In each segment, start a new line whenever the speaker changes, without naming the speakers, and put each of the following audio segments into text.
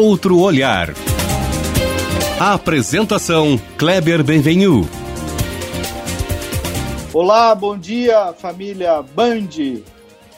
outro olhar. A apresentação Kleber Benvenu.
Olá, bom dia, família Band.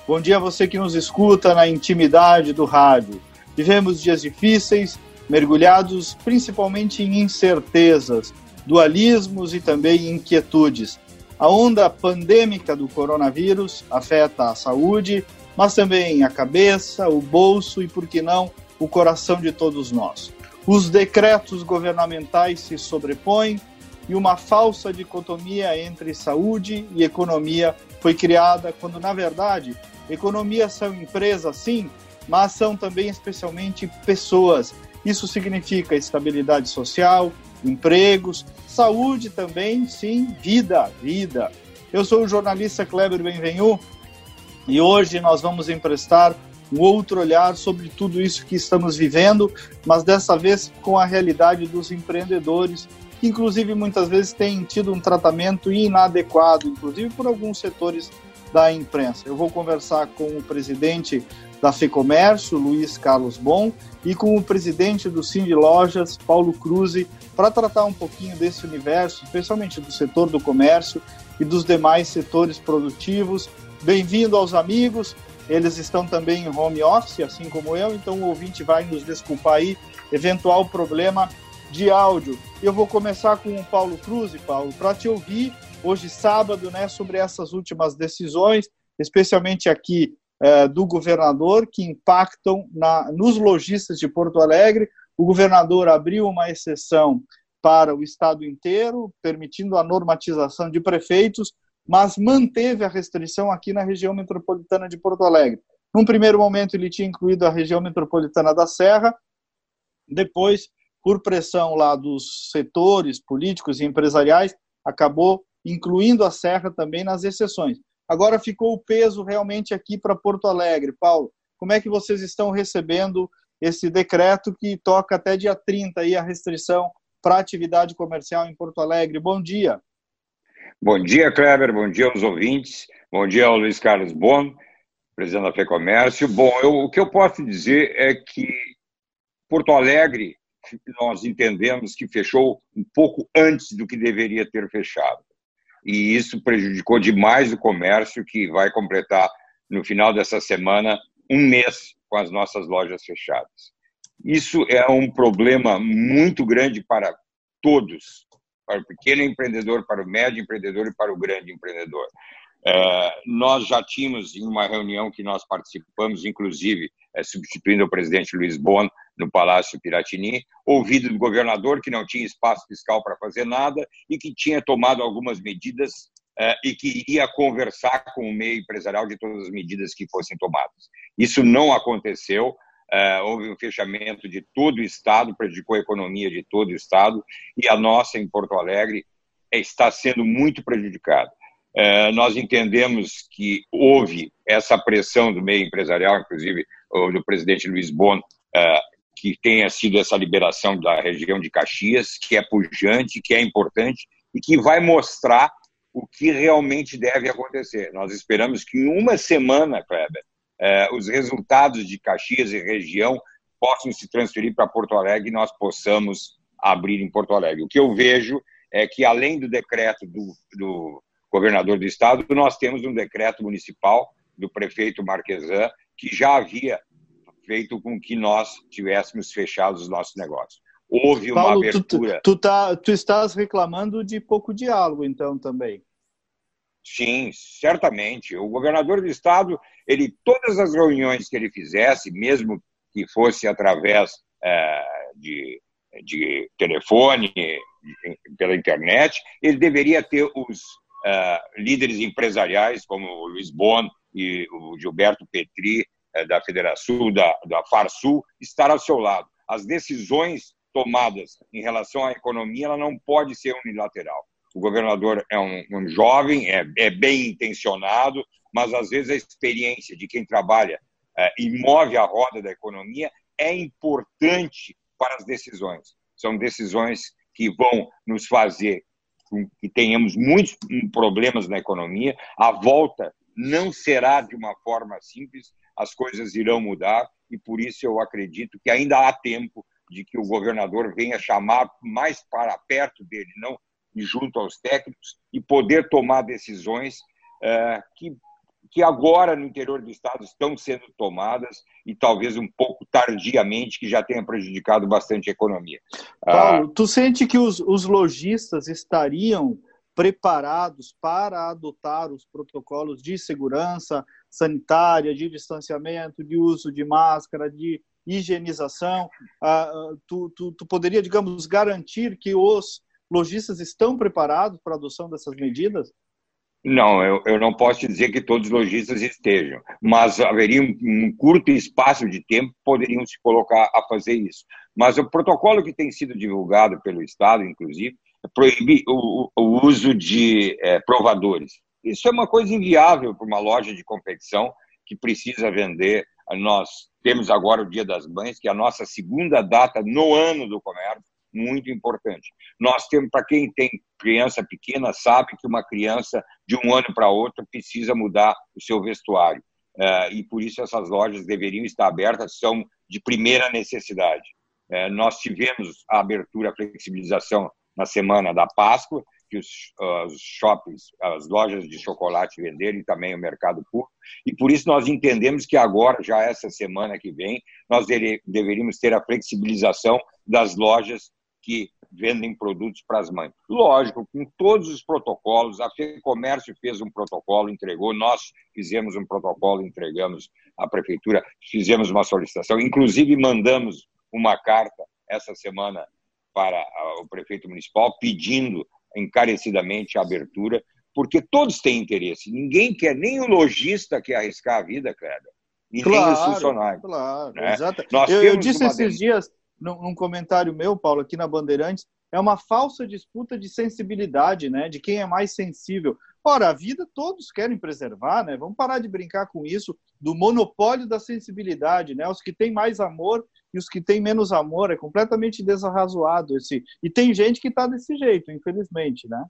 Bom dia a você que nos escuta na intimidade do rádio. Vivemos dias difíceis, mergulhados principalmente em incertezas, dualismos e também inquietudes. A onda pandêmica do coronavírus afeta a saúde, mas também a cabeça, o bolso e, por que não, o coração de todos nós. Os decretos governamentais se sobrepõem e uma falsa dicotomia entre saúde e economia foi criada, quando na verdade economias são empresas sim, mas são também especialmente pessoas. Isso significa estabilidade social, empregos, saúde também, sim, vida, vida. Eu sou o jornalista Kleber Benvenu e hoje nós vamos emprestar um outro olhar sobre tudo isso que estamos vivendo, mas dessa vez com a realidade dos empreendedores, que inclusive muitas vezes têm tido um tratamento inadequado, inclusive por alguns setores da imprensa. Eu vou conversar com o presidente da FEComércio, Luiz Carlos Bom, e com o presidente do Cindy Lojas, Paulo Cruz, para tratar um pouquinho desse universo, especialmente do setor do comércio e dos demais setores produtivos. Bem-vindo aos amigos, eles estão também em home office, assim como eu, então o ouvinte vai nos desculpar aí, eventual problema de áudio. Eu vou começar com o Paulo Cruz, Paulo, para te ouvir hoje sábado, né, sobre essas últimas decisões, especialmente aqui é, do governador, que impactam na, nos lojistas de Porto Alegre. O governador abriu uma exceção para o estado inteiro, permitindo a normatização de prefeitos, mas manteve a restrição aqui na região metropolitana de Porto Alegre. Num primeiro momento, ele tinha incluído a região metropolitana da Serra, depois, por pressão lá dos setores políticos e empresariais, acabou incluindo a Serra também nas exceções. Agora ficou o peso realmente aqui para Porto Alegre. Paulo, como é que vocês estão recebendo esse decreto que toca até dia 30 aí a restrição para atividade comercial em Porto Alegre? Bom dia.
Bom dia, Kleber. Bom dia aos ouvintes. Bom dia ao Luiz Carlos Bon, presidente da FEComércio. Bom, eu, o que eu posso dizer é que Porto Alegre, nós entendemos que fechou um pouco antes do que deveria ter fechado. E isso prejudicou demais o comércio, que vai completar, no final dessa semana, um mês com as nossas lojas fechadas. Isso é um problema muito grande para todos, para o pequeno empreendedor, para o médio empreendedor e para o grande empreendedor. É, nós já tínhamos, em uma reunião que nós participamos, inclusive é, substituindo o presidente Luiz Bon no Palácio Piratini, ouvido do governador que não tinha espaço fiscal para fazer nada e que tinha tomado algumas medidas é, e que iria conversar com o meio empresarial de todas as medidas que fossem tomadas. Isso não aconteceu. Uh, houve um fechamento de todo o Estado, prejudicou a economia de todo o Estado, e a nossa, em Porto Alegre, está sendo muito prejudicada. Uh, nós entendemos que houve essa pressão do meio empresarial, inclusive do presidente Luiz Bon, uh, que tenha sido essa liberação da região de Caxias, que é pujante, que é importante e que vai mostrar o que realmente deve acontecer. Nós esperamos que em uma semana, Kleber, os resultados de Caxias e região possam se transferir para Porto Alegre e nós possamos abrir em Porto Alegre. O que eu vejo é que, além do decreto do, do governador do estado, nós temos um decreto municipal do prefeito Marquesan, que já havia feito com que nós tivéssemos fechado os nossos negócios. Houve uma Paulo, abertura.
Tu, tu, tá, tu estás reclamando de pouco diálogo, então, também.
Sim, certamente. O governador do estado, ele todas as reuniões que ele fizesse, mesmo que fosse através é, de, de telefone, pela internet, ele deveria ter os é, líderes empresariais, como o Luiz Bon e o Gilberto Petri, é, da Federação, da, da Farsul, estar ao seu lado. As decisões tomadas em relação à economia, ela não pode ser unilateral o governador é um, um jovem, é, é, bem intencionado, mas às vezes a experiência de quem trabalha é, e move a roda da economia é importante para as decisões. São decisões que vão nos fazer que tenhamos muitos problemas na economia. A volta não será de uma forma simples. as coisas irão mudar e por isso eu acredito que ainda há tempo de que o governador venha chamar mais para perto dele, não junto aos técnicos, e poder tomar decisões é, que, que agora no interior do estado estão sendo tomadas e talvez um pouco tardiamente, que já tenha prejudicado bastante a economia.
Paulo, ah, tu sente que os, os lojistas estariam preparados para adotar os protocolos de segurança sanitária, de distanciamento, de uso de máscara, de higienização. Ah, tu, tu, tu poderia, digamos, garantir que os lojistas estão preparados para a adoção dessas medidas?
Não, eu, eu não posso dizer que todos os lojistas estejam, mas haveria um, um, curto espaço de tempo poderiam se colocar a fazer isso. Mas o protocolo que tem sido divulgado pelo Estado, inclusive, proíbe o, o uso de é, provadores. Isso é uma coisa inviável para uma loja de confecção que precisa vender. Nós temos agora o Dia das Mães, que é a nossa segunda data no ano do comércio, muito importante. Nós temos, para quem tem criança pequena, sabe que uma criança de um ano para outro precisa mudar o seu vestuário. É, e por isso essas lojas deveriam estar abertas, são de primeira necessidade. É, nós tivemos a abertura, a flexibilização na semana da Páscoa, que os, os shoppings, as lojas de chocolate venderam e também o mercado público. E por isso nós entendemos que agora, já essa semana que vem, nós deveríamos ter a flexibilização das lojas que vendem produtos para as mães. Lógico, com todos os protocolos, a FEComércio fez um protocolo, entregou, nós fizemos um protocolo, entregamos à prefeitura, fizemos uma solicitação, inclusive mandamos uma carta essa semana para o prefeito municipal pedindo encarecidamente a abertura, porque todos têm interesse. Ninguém quer, nem o lojista quer arriscar a vida, Kleber. E claro, nem os funcionários.
Claro, né? exato. Nós eu, eu disse esses dias, num, comentário meu, Paulo, aqui na Bandeirantes, é uma falsa disputa de sensibilidade, né? De quem é mais sensível. Ora, a vida todos querem preservar, né? Vamos parar de brincar com isso, do monopólio da sensibilidade, né? Os que têm mais amor e os que têm menos amor, é completamente desarrazoado esse. E tem gente que está desse jeito, infelizmente, né?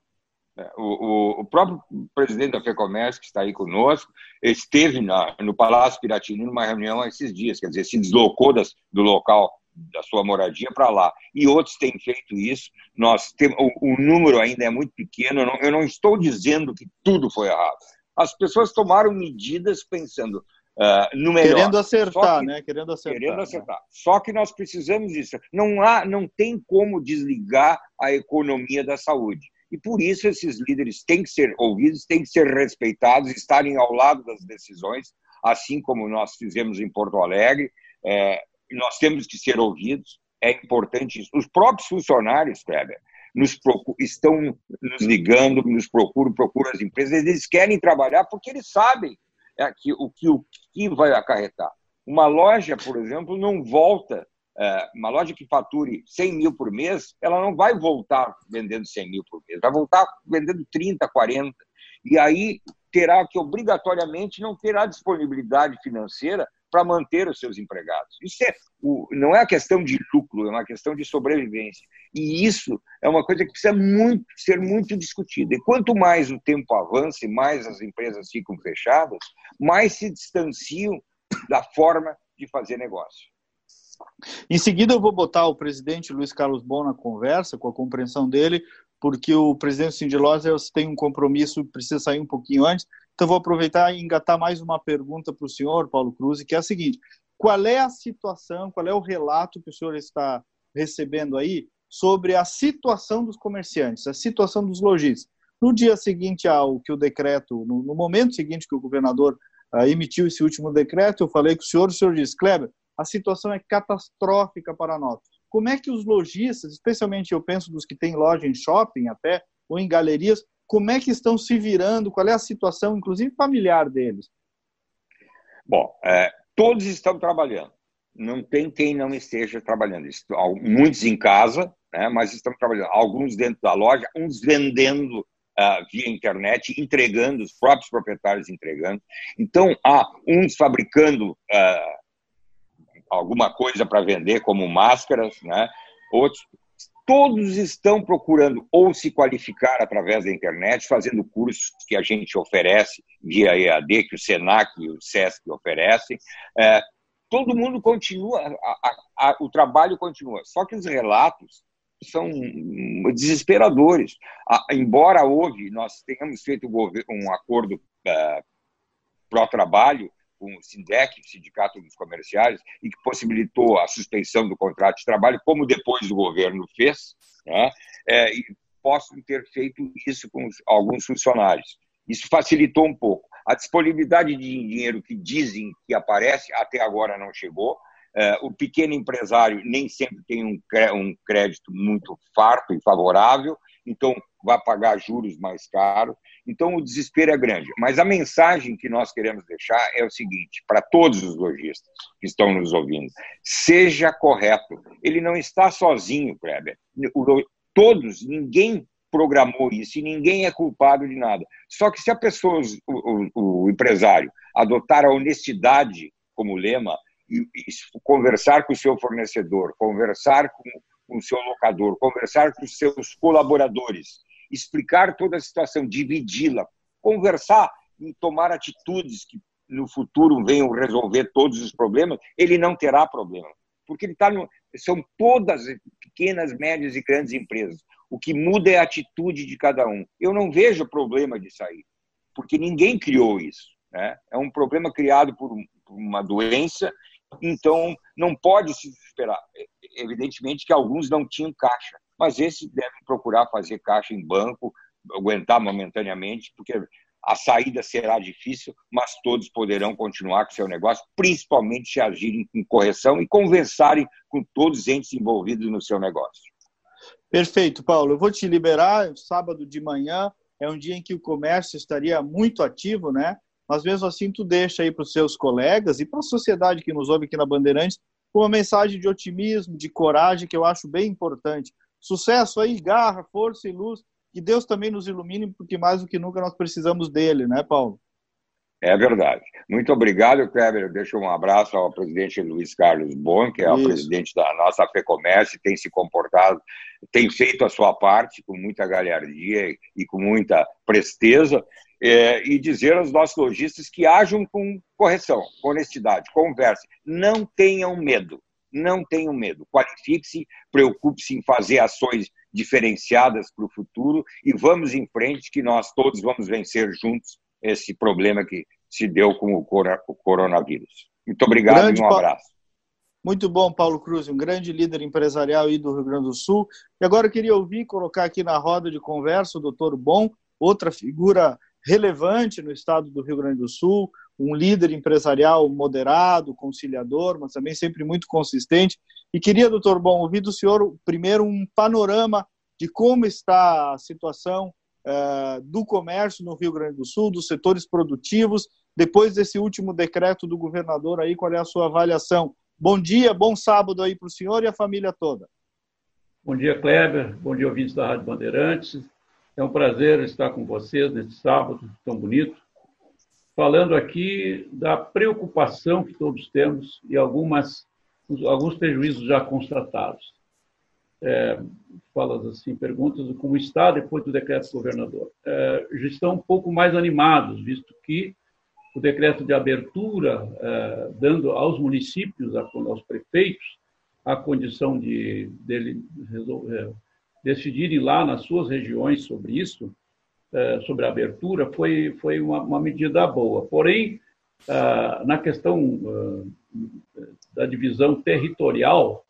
É, o, o, próprio presidente da FEComércio, que está aí conosco, esteve na, no Palácio Piratini numa reunião esses dias, quer dizer, se deslocou das, do local da sua moradia para lá. E outros têm feito isso. Nós o, o número ainda é muito pequeno. Eu não, eu não, estou dizendo que tudo foi errado. As pessoas tomaram medidas pensando uh, no melhor.
Querendo acertar,
que,
né? Querendo acertar.
Querendo né? acertar. Né? Só que nós precisamos disso. Não há, não tem como desligar a economia da saúde. E por isso esses líderes têm que ser ouvidos, têm que ser respeitados, estarem ao lado das decisões, assim como nós fizemos em Porto Alegre. É, nós temos que ser ouvidos, é importante isso. Os próprios funcionários, Kleber, nos estão nos ligando, nos procuram, procuram as empresas, eles querem trabalhar porque eles sabem é, que, o, que, o que vai acarretar. Uma loja, por exemplo, não volta, é, uma loja que fature 100 mil por mês, ela não vai voltar vendendo 100 mil por mês, vai voltar vendendo 30, 40. E aí terá que, obrigatoriamente, não terá disponibilidade financeira para manter os seus empregados. Isso é, não é uma questão de lucro, é uma questão de sobrevivência. E isso é uma coisa que precisa muito, ser muito discutida. E quanto mais o tempo avança e mais as empresas ficam fechadas, mais se distanciam da forma de fazer negócio.
Em seguida, eu vou botar o presidente Luiz Carlos Bom na conversa, com a compreensão dele, porque o presidente Cindy tem um compromisso, precisa sair um pouquinho antes. Então, vou aproveitar e engatar mais uma pergunta para o senhor, Paulo Cruz, que é a seguinte: qual é a situação, qual é o relato que o senhor está recebendo aí sobre a situação dos comerciantes, a situação dos lojistas? No dia seguinte ao que o decreto, no, no momento seguinte que o governador uh, emitiu esse último decreto, eu falei com o senhor, o senhor disse, Kleber, a situação é catastrófica para nós. Como é que os lojistas, especialmente eu penso dos que têm loja em shopping até, ou em galerias, como é que estão se virando, qual é a situação, inclusive familiar deles?
Bom, é, todos estão trabalhando. Não tem quem não esteja trabalhando. Muitos em casa, né, mas estão trabalhando. Alguns dentro da loja, uns vendendo uh, via internet, entregando, os próprios proprietários entregando. Então, há uns fabricando uh, alguma coisa para vender, como máscaras, né, outros todos estão procurando ou se qualificar através da internet, fazendo cursos que a gente oferece via EAD, que o SENAC e o SESC oferecem. É, todo mundo continua, a, a, a, o trabalho continua. Só que os relatos são desesperadores. embora houve, nós tenhamos feito um acordo uh, pró-trabalho com o SINDEC, Sindicato dos Comerciários, e que possibilitou a suspensão do contrato de trabalho, como depois o governo fez, né? é, e possam ter feito isso com alguns funcionários. Isso facilitou um pouco. A disponibilidade de dinheiro que dizem que aparece, até agora não chegou. É, o pequeno empresário nem sempre tem um crédito muito farto e favorável, então vai pagar juros mais caros. Então o desespero é grande. Mas a mensagem que nós queremos deixar é o seguinte: para todos os lojistas que estão nos ouvindo, seja correto. Ele não está sozinho, Kleber. Todos, ninguém programou isso e ninguém é culpado de nada. Só que se a pessoa, o, o, o empresário, adotar a honestidade como lema, conversar com o seu fornecedor, conversar com com o seu locador, conversar com os seus colaboradores, explicar toda a situação, dividi-la, conversar e tomar atitudes que no futuro venham resolver todos os problemas, ele não terá problema. Porque ele está no. São todas pequenas, médias e grandes empresas. O que muda é a atitude de cada um. Eu não vejo problema de sair, porque ninguém criou isso. Né? É um problema criado por uma doença então não pode se esperar. Evidentemente que alguns não tinham caixa, mas esses devem procurar fazer caixa em banco, aguentar momentaneamente, porque a saída será difícil, mas todos poderão continuar com seu negócio, principalmente se agirem com correção e conversarem com todos os entes envolvidos no seu negócio.
Perfeito, Paulo. Eu vou te liberar. Sábado de manhã é um dia em que o comércio estaria muito ativo, né? Mas mesmo assim tu deixa aí para os seus colegas e para a sociedade que nos ouve aqui na Bandeirantes uma mensagem de otimismo, de coragem, que eu acho bem importante. Sucesso aí, garra, força e luz, que Deus também nos ilumine, porque mais do que nunca nós precisamos dele, né, Paulo?
É verdade. Muito obrigado, Kleber. Eu deixo um abraço ao presidente Luiz Carlos Bon, que é Isso. o presidente da nossa FEComércio, tem se comportado, tem feito a sua parte com muita galhardia e com muita presteza é, e dizer aos nossos lojistas que ajam com correção, com honestidade, converse. Não tenham medo, não tenham medo. Qualifique-se, preocupe-se em fazer ações diferenciadas para o futuro e vamos em frente que nós todos vamos vencer juntos esse problema que se deu com o coronavírus. Muito obrigado grande e um abraço.
Muito bom, Paulo Cruz, um grande líder empresarial aí do Rio Grande do Sul. E agora eu queria ouvir, colocar aqui na roda de conversa o doutor Bom, outra figura relevante no estado do Rio Grande do Sul, um líder empresarial moderado, conciliador, mas também sempre muito consistente. E queria, doutor Bom, ouvir do senhor primeiro um panorama de como está a situação uh, do comércio no Rio Grande do Sul, dos setores produtivos, depois desse último decreto do governador aí, qual é a sua avaliação? Bom dia, bom sábado aí para o senhor e a família toda.
Bom dia, Kleber. Bom dia, ouvintes da Rádio Bandeirantes. É um prazer estar com vocês neste sábado tão bonito, falando aqui da preocupação que todos temos e algumas, alguns prejuízos já constatados. É, falas assim, perguntas como está depois do decreto do governador. É, já estão um pouco mais animados, visto que o decreto de abertura, é, dando aos municípios, aos prefeitos, a condição de dele resolver, decidirem lá nas suas regiões sobre isso, é, sobre a abertura, foi, foi uma, uma medida boa. Porém, é, na questão é, da divisão territorial,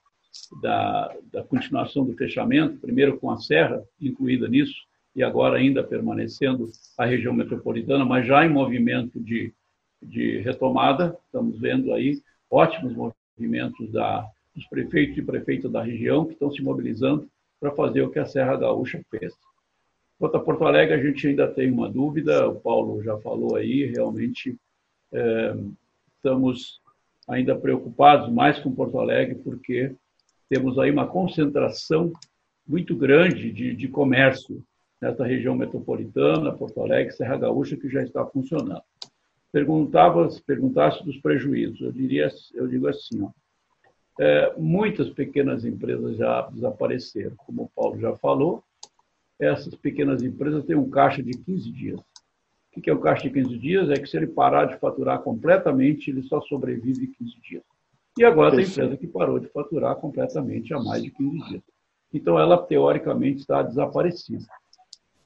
da, da continuação do fechamento, primeiro com a Serra incluída nisso, e agora ainda permanecendo a região metropolitana, mas já em movimento de, de retomada, estamos vendo aí ótimos movimentos da, dos prefeitos e prefeitas da região que estão se mobilizando para fazer o que a Serra Gaúcha fez. Quanto a Porto Alegre, a gente ainda tem uma dúvida, o Paulo já falou aí, realmente é, estamos ainda preocupados mais com Porto Alegre, porque temos aí uma concentração muito grande de, de comércio nessa região metropolitana, Porto Alegre, Serra Gaúcha, que já está funcionando. Perguntava, perguntasse dos prejuízos, eu diria, eu digo assim, ó, é, muitas pequenas empresas já desapareceram. Como o Paulo já falou, essas pequenas empresas têm um caixa de 15 dias. O que é o caixa de 15 dias? É que se ele parar de faturar completamente, ele só sobrevive 15 dias. E agora tem empresa que parou de faturar completamente há mais de 15 dias. Então, ela, teoricamente, está desaparecida.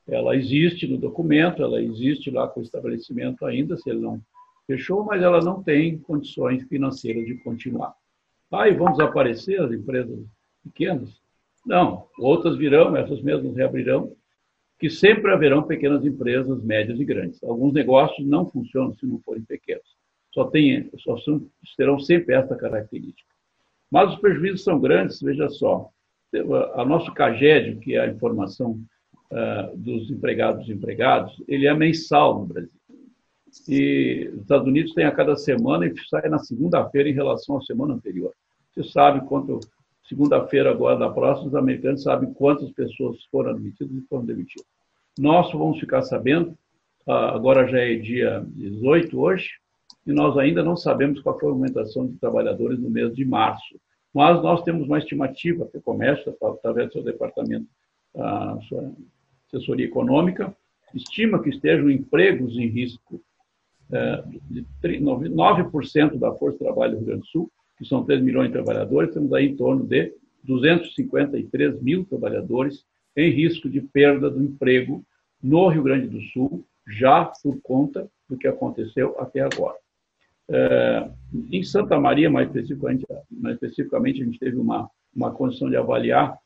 Ela existe no documento, ela existe lá com o estabelecimento ainda, se ele não fechou, mas ela não tem condições financeiras de continuar. Aí vão desaparecer as empresas pequenas? Não, outras virão, essas mesmas reabrirão, que sempre haverão pequenas empresas, médias e grandes. Alguns negócios não funcionam se não forem pequenos. Só, tem, só terão sempre essa característica. Mas os prejuízos são grandes, veja só. A nosso CAGED, que é a informação uh, dos empregados e desempregados, ele é mensal no Brasil. E os Estados Unidos tem a cada semana e sai na segunda-feira em relação à semana anterior. Você sabe quanto, segunda-feira agora da próxima, os americanos sabem quantas pessoas foram admitidas e foram demitidas. Nós vamos ficar sabendo, uh, agora já é dia 18 hoje, e nós ainda não sabemos qual foi a aumentação de trabalhadores no mês de março. Mas nós temos uma estimativa, que comércio, através do seu departamento, a sua assessoria econômica, estima que estejam empregos em risco 9% da força de trabalho do Rio Grande do Sul, que são 3 milhões de trabalhadores, temos aí em torno de 253 mil trabalhadores em risco de perda do emprego no Rio Grande do Sul, já por conta do que aconteceu até agora. É, em Santa Maria, mais especificamente, mais especificamente, a gente teve uma, uma condição de avaliar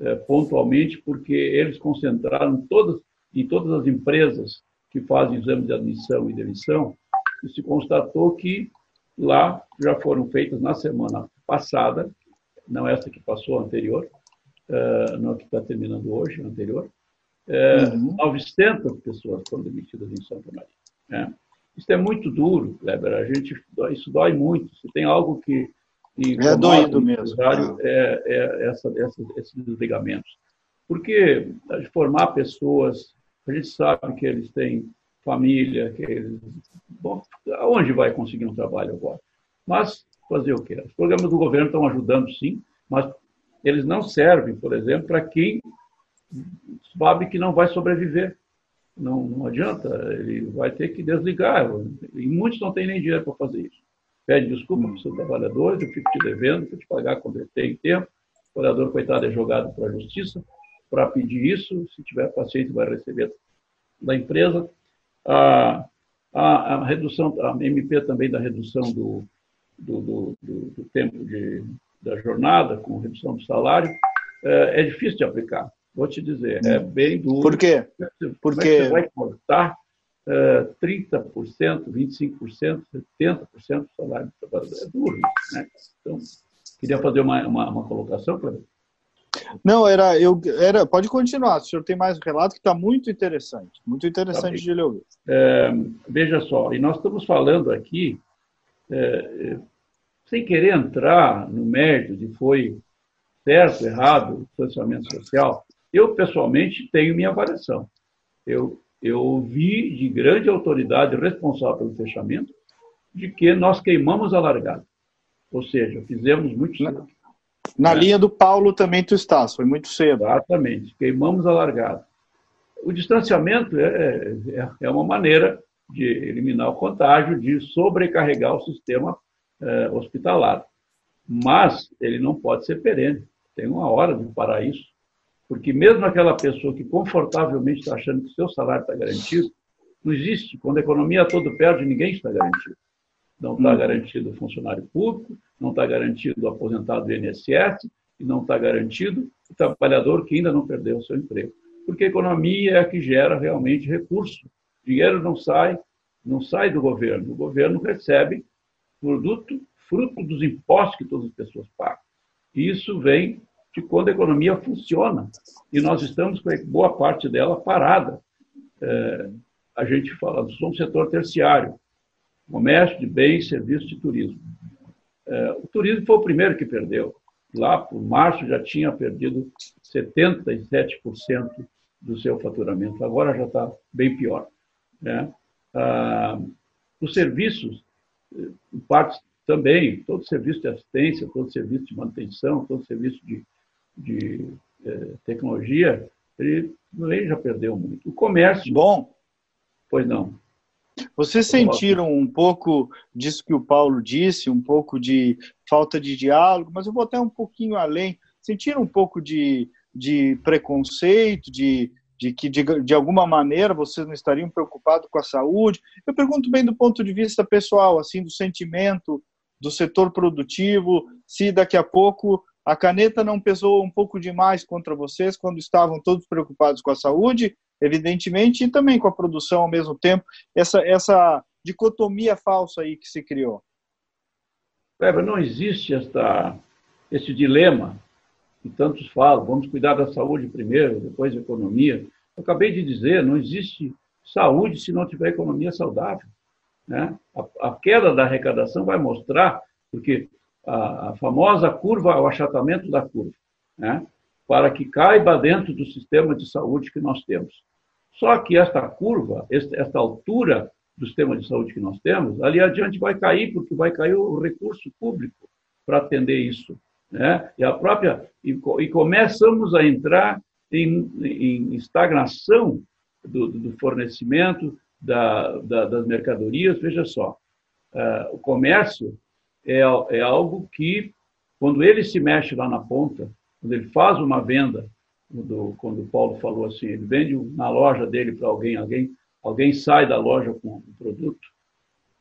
é, pontualmente, porque eles concentraram todas, em todas as empresas que fazem exames de admissão e demissão, e se constatou que lá já foram feitas na semana passada, não essa que passou, a anterior, uh, não a que está terminando hoje, a anterior, uh, uhum. 900 pessoas foram demitidas em Santa Maria. Né? Isso é muito duro, Kleber. A gente, isso dói muito. Se tem algo que. que
é doído mesmo.
É, é essa, essa, esses desligamentos. Porque formar pessoas, a gente sabe que eles têm família, que eles. Bom, aonde vai conseguir um trabalho agora? Mas fazer o quê? Os programas do governo estão ajudando, sim, mas eles não servem, por exemplo, para quem sabe que não vai sobreviver não, não adianta, ele vai ter que desligar. E muitos não têm nem dinheiro para fazer isso. Pede desculpa para os seus trabalhadores, eu fico te devendo, vou te pagar quando ele tem tempo. O trabalhador, coitado, é jogado para a justiça para pedir isso. Se tiver paciência, vai receber da empresa. A, a, a, redução, a MP também da redução do, do, do, do, tempo de, da jornada, com redução do salário, é, é difícil de aplicar. Vou te dizer, é bem duro.
Por quê?
Porque você vai cortar uh, 30%, 25%, 70% do salário do trabalhador. É duro né? Então, queria fazer uma, uma, uma colocação, Cleber?
Não, era, eu, era, pode continuar, o senhor tem mais um relato que está muito interessante, muito interessante tá de ele ouvir.
É, veja só, e nós estamos falando aqui, é, sem querer entrar no mérito de foi certo, errado, o distanciamento social, eu, pessoalmente, tenho minha avaliação. Eu, eu vi de grande autoridade responsável pelo fechamento de que nós queimamos a largada. Ou seja, fizemos muito cedo.
Na, linha do Paulo também tu estás, foi muito cedo.
Exatamente, queimamos a largada. O distanciamento é, é, é uma maneira de eliminar o contágio, de sobrecarregar o sistema é, hospitalar. Mas ele não pode ser perene. Tem uma hora de parar isso. Porque mesmo aquela pessoa que confortavelmente está achando que seu salário está garantido, não existe. Quando a economia toda perde, ninguém está garantido. Não está hum. garantido o funcionário público, não está garantido o aposentado do INSS e não está garantido o trabalhador que ainda não perdeu o seu emprego. Porque a economia é a que gera realmente recurso. Dinheiro não sai, não sai do governo. O governo recebe produto, fruto dos impostos que todas as pessoas pagam. E isso vem de quando a economia funciona. E nós estamos com boa parte dela parada. É, a gente fala, somos setor terciário, comércio de bens, serviços e turismo. É, o turismo foi o primeiro que perdeu. Lá, por março, já tinha perdido 77% do seu faturamento. Agora já está bem pior. Né? Ah, os serviços, em parte também, todo serviço de assistência, todo serviço de manutenção, todo serviço de, de eh, tecnologia, ele também já perdeu muito. O comércio.
Bom.
Pois não.
Vocês sentiram um pouco disso que o Paulo disse, um pouco de falta de diálogo, mas eu vou até um pouquinho além. Sentiram um pouco de, de preconceito, de, de que de, de alguma maneira vocês não estariam preocupados com a saúde? Eu pergunto bem do ponto de vista pessoal, assim, do sentimento do setor produtivo, se daqui a pouco a caneta não pesou um pouco demais contra vocês quando estavam todos preocupados com a saúde, evidentemente, e também com a produção ao mesmo tempo, essa, essa dicotomia falsa aí que se criou.
Weber, não existe esta, esse dilema que tantos falam, vamos cuidar da saúde primeiro, depois da economia. Eu acabei de dizer, não existe saúde se não tiver economia saudável. Né? A, a queda da arrecadação vai mostrar, porque a, a famosa curva, o achatamento da curva, né? Para que caiba dentro do sistema de saúde que nós temos. Só que esta curva, esta altura do sistema de saúde que nós temos, ali adiante vai cair, porque vai cair o recurso público para atender isso. Né? E a própria e, e começamos a entrar em, em estagnação do, do fornecimento da, da, das mercadorias. Veja só, uh, o comércio é, é algo que, quando ele se mexe lá na ponta, quando ele faz uma venda, quando, quando o Paulo falou assim, ele vende na loja dele para alguém, alguém, alguém sai da loja com o produto,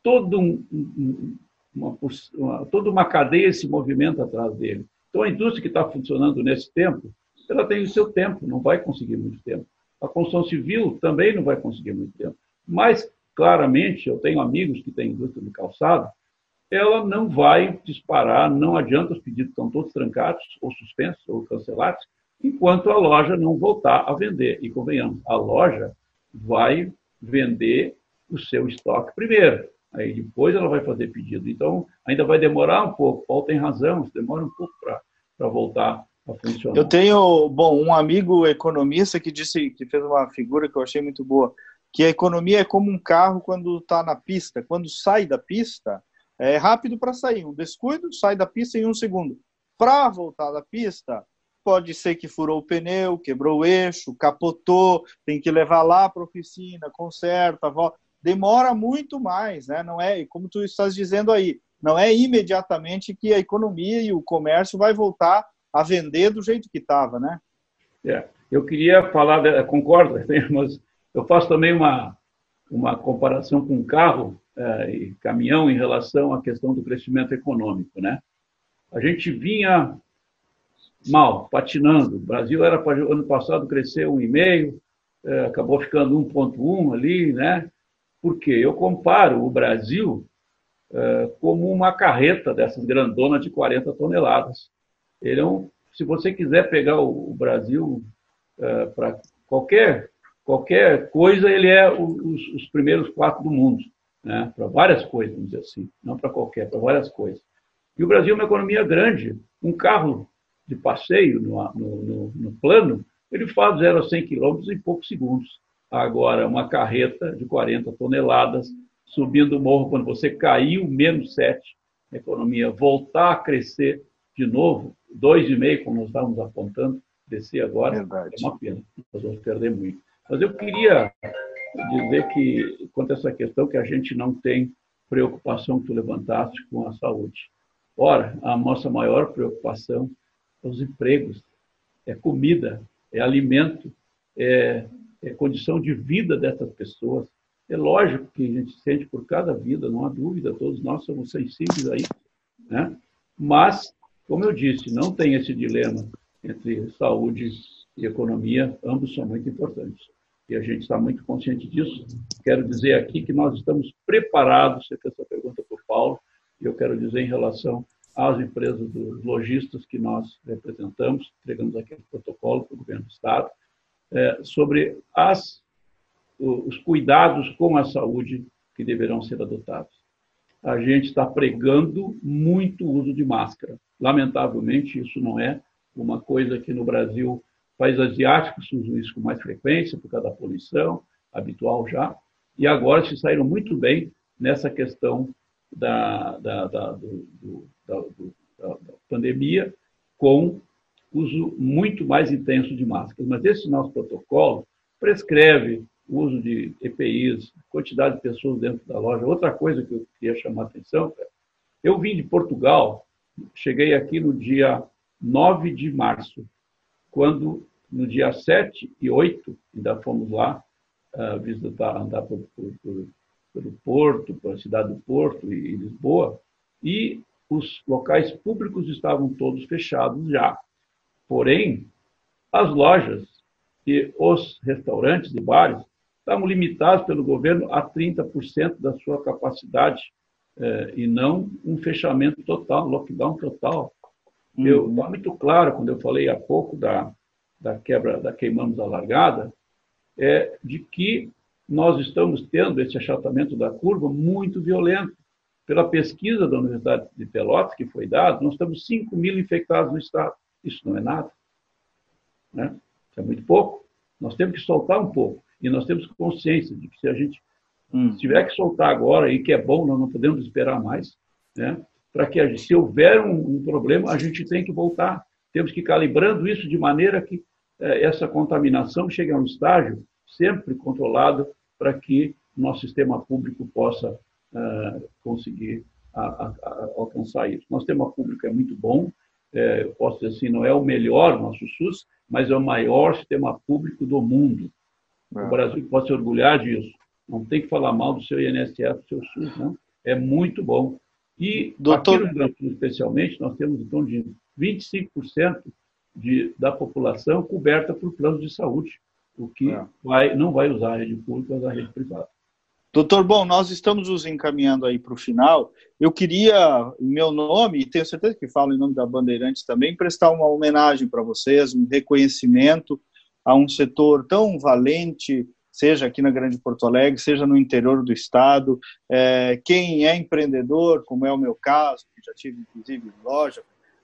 todo um, um uma, uma, toda uma cadeia se movimenta atrás dele. Então, a indústria que está funcionando nesse tempo, ela tem o seu tempo, não vai conseguir muito tempo. A construção civil também não vai conseguir muito tempo. Mas, claramente, eu tenho amigos que têm indústria de calçado, ela não vai disparar, não adianta, os pedidos estão todos trancados, ou suspensos, ou cancelados, enquanto a loja não voltar a vender. E convenhamos, a loja vai vender o seu estoque primeiro. Aí depois ela vai fazer pedido. Então, ainda vai demorar um pouco. Paulo tem razão, demora um pouco para voltar a funcionar.
Eu tenho, bom, um amigo economista que disse, que fez uma figura que eu achei muito boa, que a economia é como um carro quando está na pista. Quando sai da pista, é rápido para sair. Um descuido, sai da pista em um segundo. Para voltar da pista, pode ser que furou o pneu, quebrou o eixo, capotou, tem que levar lá para a oficina, conserta, volta demora muito mais, né? Não é, como tu estás dizendo aí, não é imediatamente que a economia e o comércio vai voltar a vender do jeito que estava, né?
É, eu queria falar, concordo, mas eu faço também uma uma comparação com carro é, e caminhão em relação à questão do crescimento econômico, né? A gente vinha mal, patinando. O Brasil era para ano passado crescer 1,5, é, acabou ficando 1,1 ali, né? Porque eu comparo o Brasil uh, como uma carreta dessas grandonas de 40 toneladas. Ele é um, se você quiser pegar o, Brasil para qualquer qualquer coisa, ele é os, os primeiros quatro do mundo, né? Para várias coisas, vamos dizer assim, não para qualquer, para várias coisas. E o Brasil é uma economia grande. Um carro de passeio no, no, no, no plano, ele faz 0 a 100 quilômetros em poucos segundos. Agora, uma carreta de 40 toneladas subindo o morro, quando você caiu menos 7, a economia voltar a crescer de novo, 2,5, como nós estávamos apontando, descer agora, Verdade. é uma pena, nós vamos perder muito. Mas eu queria dizer que, quanto a essa questão, que a gente não tem preocupação que tu levantaste com a saúde. Ora, a nossa maior preocupação é os empregos, é comida, é alimento, é é, condição de vida dessas pessoas. É lógico que a gente sente por cada vida, não há dúvida, todos nós somos sensíveis a isso. Né? Mas, como eu disse, não tem esse dilema entre saúde e economia, ambos são muito importantes. E a gente está muito consciente disso. Quero dizer aqui que nós estamos preparados, você fez essa pergunta para o Paulo, e eu quero dizer em relação às empresas dos lojistas que nós representamos, entregamos aquele protocolo para o governo do Estado, é, sobre as, os cuidados com a saúde que deverão ser adotados. A gente está pregando muito uso de máscara. Lamentavelmente, isso não é uma coisa que no Brasil, países asiáticos usam isso com mais frequência por causa da poluição, habitual já, e agora se saíram muito bem nessa questão da, da, da, do, do, da, pandemia com uso muito mais intenso de máscaras. Mas esse nosso protocolo prescreve o uso de EPIs, quantidade de pessoas dentro da loja. Outra coisa que eu queria chamar a atenção, eu vim de Portugal, cheguei aqui no dia 9 de março, quando no dia 7 e 8, ainda fomos lá uh, visitar, andar por, por, por, pelo Porto, pela cidade do Porto e, e Lisboa, e os locais públicos estavam todos fechados já. Porém, as lojas e os restaurantes e bares estavam limitados pelo governo a 30% da sua capacidade eh, e não um fechamento total, lockdown total. Uhum. Eu está muito claro quando eu falei há pouco da, da quebra da queimamos a largada, é de que nós estamos tendo esse achatamento da curva muito violento. Pela pesquisa da Universidade de Pelotas, que foi dada, nós temos 5 mil infectados no estado. Isso não é nada. Né? Isso é muito pouco. Nós temos que soltar um pouco. E nós temos consciência de que se a gente hum. tiver que soltar agora, e que é bom, nós não podemos esperar mais, né? para que, se houver um, um, problema, a gente tem que voltar. Temos que ir calibrando isso de maneira que essa contaminação chegue a um estágio sempre controlado para que nosso sistema público possa uh, conseguir a, a, a alcançar isso. Nosso sistema público é muito bom, é, posso dizer assim, não é o melhor nosso SUS, mas é o maior sistema público do mundo. É. O Brasil pode se orgulhar disso. Não tem que falar mal do seu INSS, do seu SUS, não. É muito bom. E Doutor... aqui no Sul, especialmente, nós temos em torno de 25% de, da população coberta por planos de saúde, o que é. vai, não vai usar a rede pública, usar a rede privada.
Doutor, bom, nós estamos nos encaminhando aí para o final. Eu queria, em meu nome, e tenho certeza que falo em nome da Bandeirantes também, prestar uma homenagem para vocês, um reconhecimento a um setor tão valente, seja aqui na Grande Porto Alegre, seja no interior do estado. É, quem é empreendedor, como é o meu caso, que já tive inclusive loja,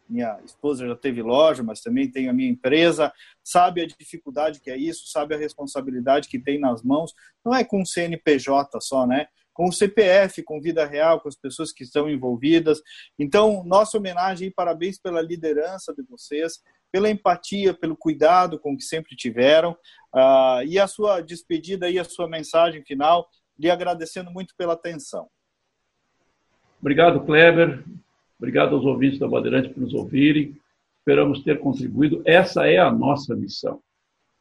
minha esposa já teve loja, mas também tenho a minha empresa, sabe a dificuldade que é isso, sabe a responsabilidade que tem nas mãos, não é com o CNPJ só, né? Com o CPF, com vida real, com as pessoas que estão envolvidas. Então, nossa homenagem e parabéns pela liderança de vocês, pela empatia, pelo cuidado com que sempre tiveram. Uh, e a sua despedida e a sua mensagem final, lhe agradecendo muito pela atenção.
Obrigado, Kleber. Obrigado aos ouvintes da Bandeirante por nos ouvirem. Esperamos ter contribuído. Essa é a nossa missão.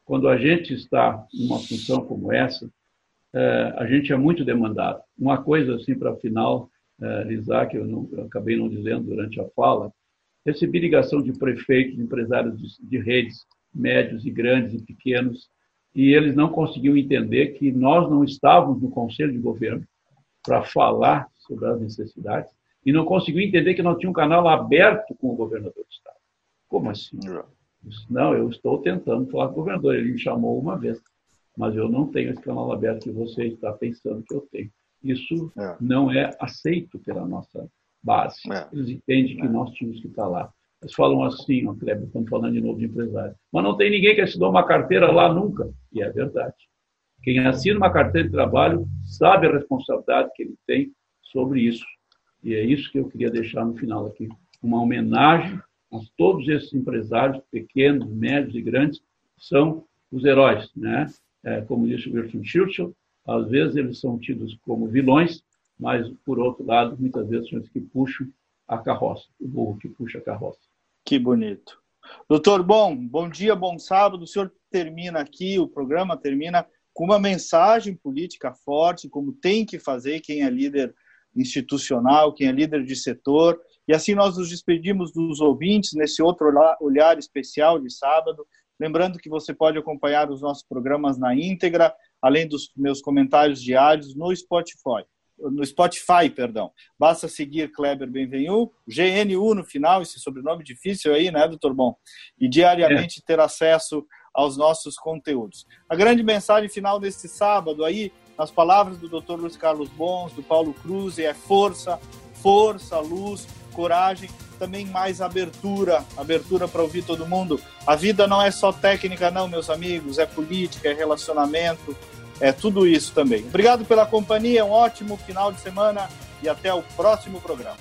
Quando a gente está numa função como essa, é, a gente é muito demandado. Uma coisa, assim, para final, é, que eu, não, eu acabei não dizendo durante a fala, recebi ligação de prefeitos, empresários de, de redes, médios e grandes e pequenos, e eles não conseguiam entender que nós não estávamos no Conselho de Governo para falar sobre as necessidades e não conseguiu entender que não tinha um canal aberto com o governador do estado. Como assim? Não, eu estou tentando falar com o governador. Ele me chamou uma vez, mas eu não tenho esse canal aberto que você está pensando que eu tenho. Isso é. não é aceito pela nossa base. É. Eles entendem que é. nós tínhamos que estar lá. Eles falam assim, ó, Kleber, estamos falando de novo de empresário. Mas não tem ninguém que assinou uma carteira lá nunca. E é verdade. Quem assina uma carteira de trabalho sabe a responsabilidade que ele tem sobre isso. E é isso que eu queria deixar no final aqui, uma homenagem a todos esses empresários, pequenos, médios e grandes, que são os heróis, né? É, como disse Winston Churchill, às vezes eles são tidos como vilões, mas, por outro lado, muitas vezes são os que puxam a carroça, o burro que puxa a carroça.
Que bonito. Doutor, bom, bom dia, bom sábado. O senhor termina aqui, o programa termina com uma mensagem política forte, como tem que fazer quem é líder institucional, quem é líder de setor. E assim nós nos despedimos dos ouvintes nesse outro olhar especial de sábado. Lembrando que você pode acompanhar os nossos programas na íntegra, além dos meus comentários diários no Spotify. No Spotify, perdão. Basta seguir Kleber Benvenu, GNU no final, esse sobrenome difícil aí, né, doutor Bom? E diariamente é. ter acesso aos nossos conteúdos. A grande mensagem final desse sábado aí nas palavras do Dr. Luiz Carlos Bons, do Paulo Cruz, é força, força, luz, coragem, também mais abertura, abertura para ouvir todo mundo. A vida não é só técnica, não, meus amigos, é política, é relacionamento, é tudo isso também. Obrigado pela companhia, um ótimo final de semana e até o próximo programa.